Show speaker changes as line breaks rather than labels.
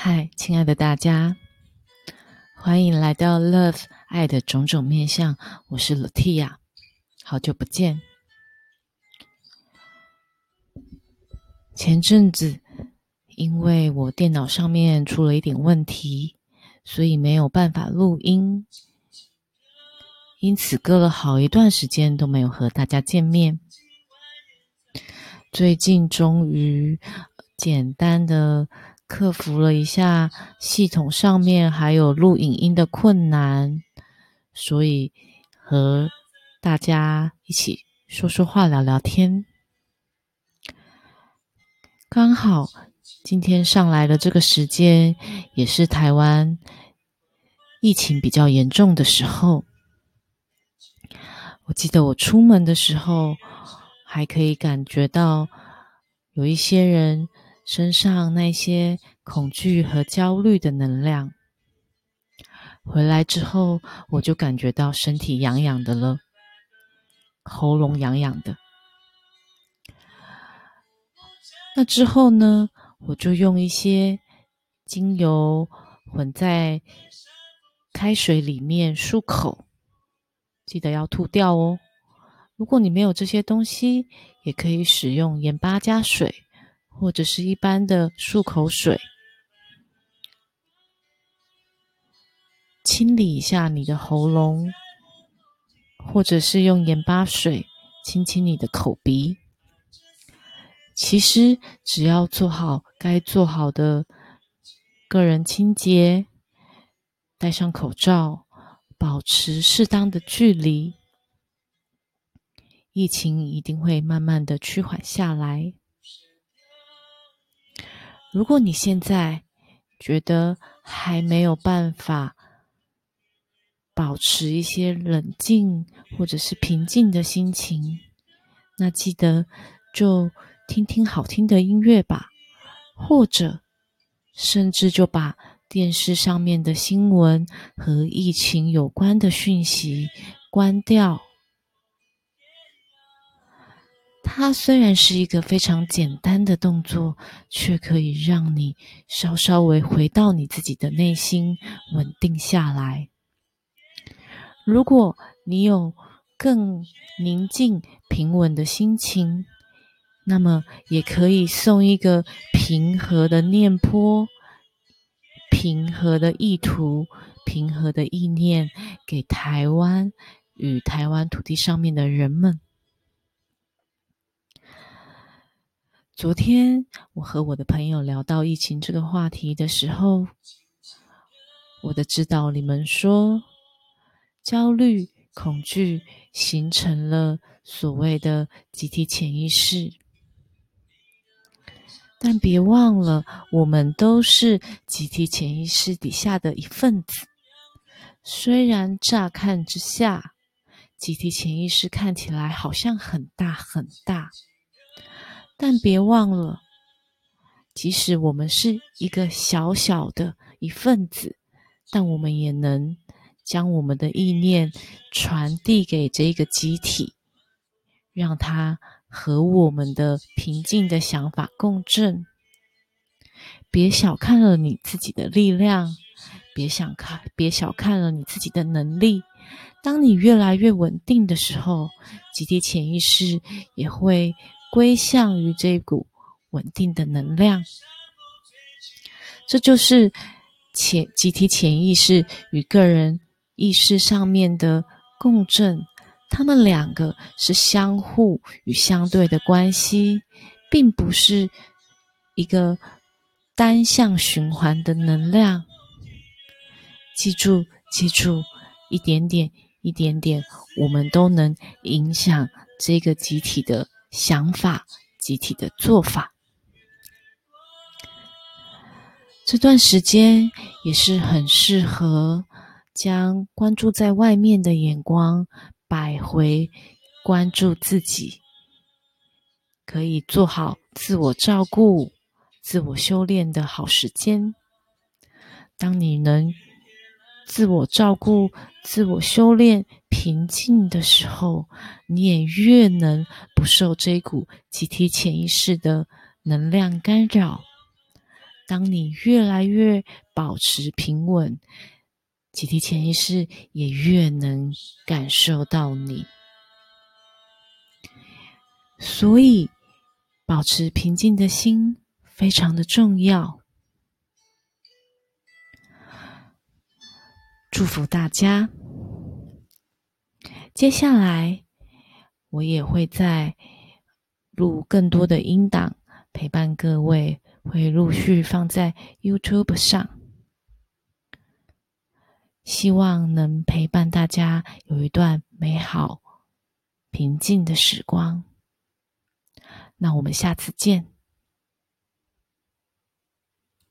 嗨，亲爱的大家，欢迎来到 Love 爱的种种面相。我是 Latia，好久不见。前阵子因为我电脑上面出了一点问题，所以没有办法录音，因此隔了好一段时间都没有和大家见面。最近终于简单的。克服了一下系统上面还有录影音的困难，所以和大家一起说说话、聊聊天。刚好今天上来的这个时间，也是台湾疫情比较严重的时候。我记得我出门的时候，还可以感觉到有一些人。身上那些恐惧和焦虑的能量，回来之后，我就感觉到身体痒痒的了，喉咙痒痒的。那之后呢，我就用一些精油混在开水里面漱口，记得要吐掉哦。如果你没有这些东西，也可以使用盐巴加水。或者是一般的漱口水，清理一下你的喉咙，或者是用盐巴水清清你的口鼻。其实只要做好该做好的个人清洁，戴上口罩，保持适当的距离，疫情一定会慢慢的趋缓下来。如果你现在觉得还没有办法保持一些冷静或者是平静的心情，那记得就听听好听的音乐吧，或者甚至就把电视上面的新闻和疫情有关的讯息关掉。它虽然是一个非常简单的动作，却可以让你稍稍微回到你自己的内心，稳定下来。如果你有更宁静、平稳的心情，那么也可以送一个平和的念波、平和的意图、平和的意念给台湾与台湾土地上面的人们。昨天我和我的朋友聊到疫情这个话题的时候，我的指导你们说，焦虑、恐惧形成了所谓的集体潜意识，但别忘了，我们都是集体潜意识底下的一份子。虽然乍看之下，集体潜意识看起来好像很大很大。但别忘了，即使我们是一个小小的一份子，但我们也能将我们的意念传递给这个集体，让它和我们的平静的想法共振。别小看了你自己的力量，别想看，别小看了你自己的能力。当你越来越稳定的时候，集体潜意识也会。归向于这股稳定的能量，这就是潜集体潜意识与个人意识上面的共振。他们两个是相互与相对的关系，并不是一个单向循环的能量。记住，记住，一点点，一点点，我们都能影响这个集体的。想法集体的做法，这段时间也是很适合将关注在外面的眼光摆回关注自己，可以做好自我照顾、自我修炼的好时间。当你能自我照顾、自我修炼。平静的时候，你也越能不受这股集体潜意识的能量干扰。当你越来越保持平稳，集体潜意识也越能感受到你。所以，保持平静的心非常的重要。祝福大家！接下来，我也会在录更多的音档，陪伴各位，会陆续放在 YouTube 上，希望能陪伴大家有一段美好、平静的时光。那我们下次见。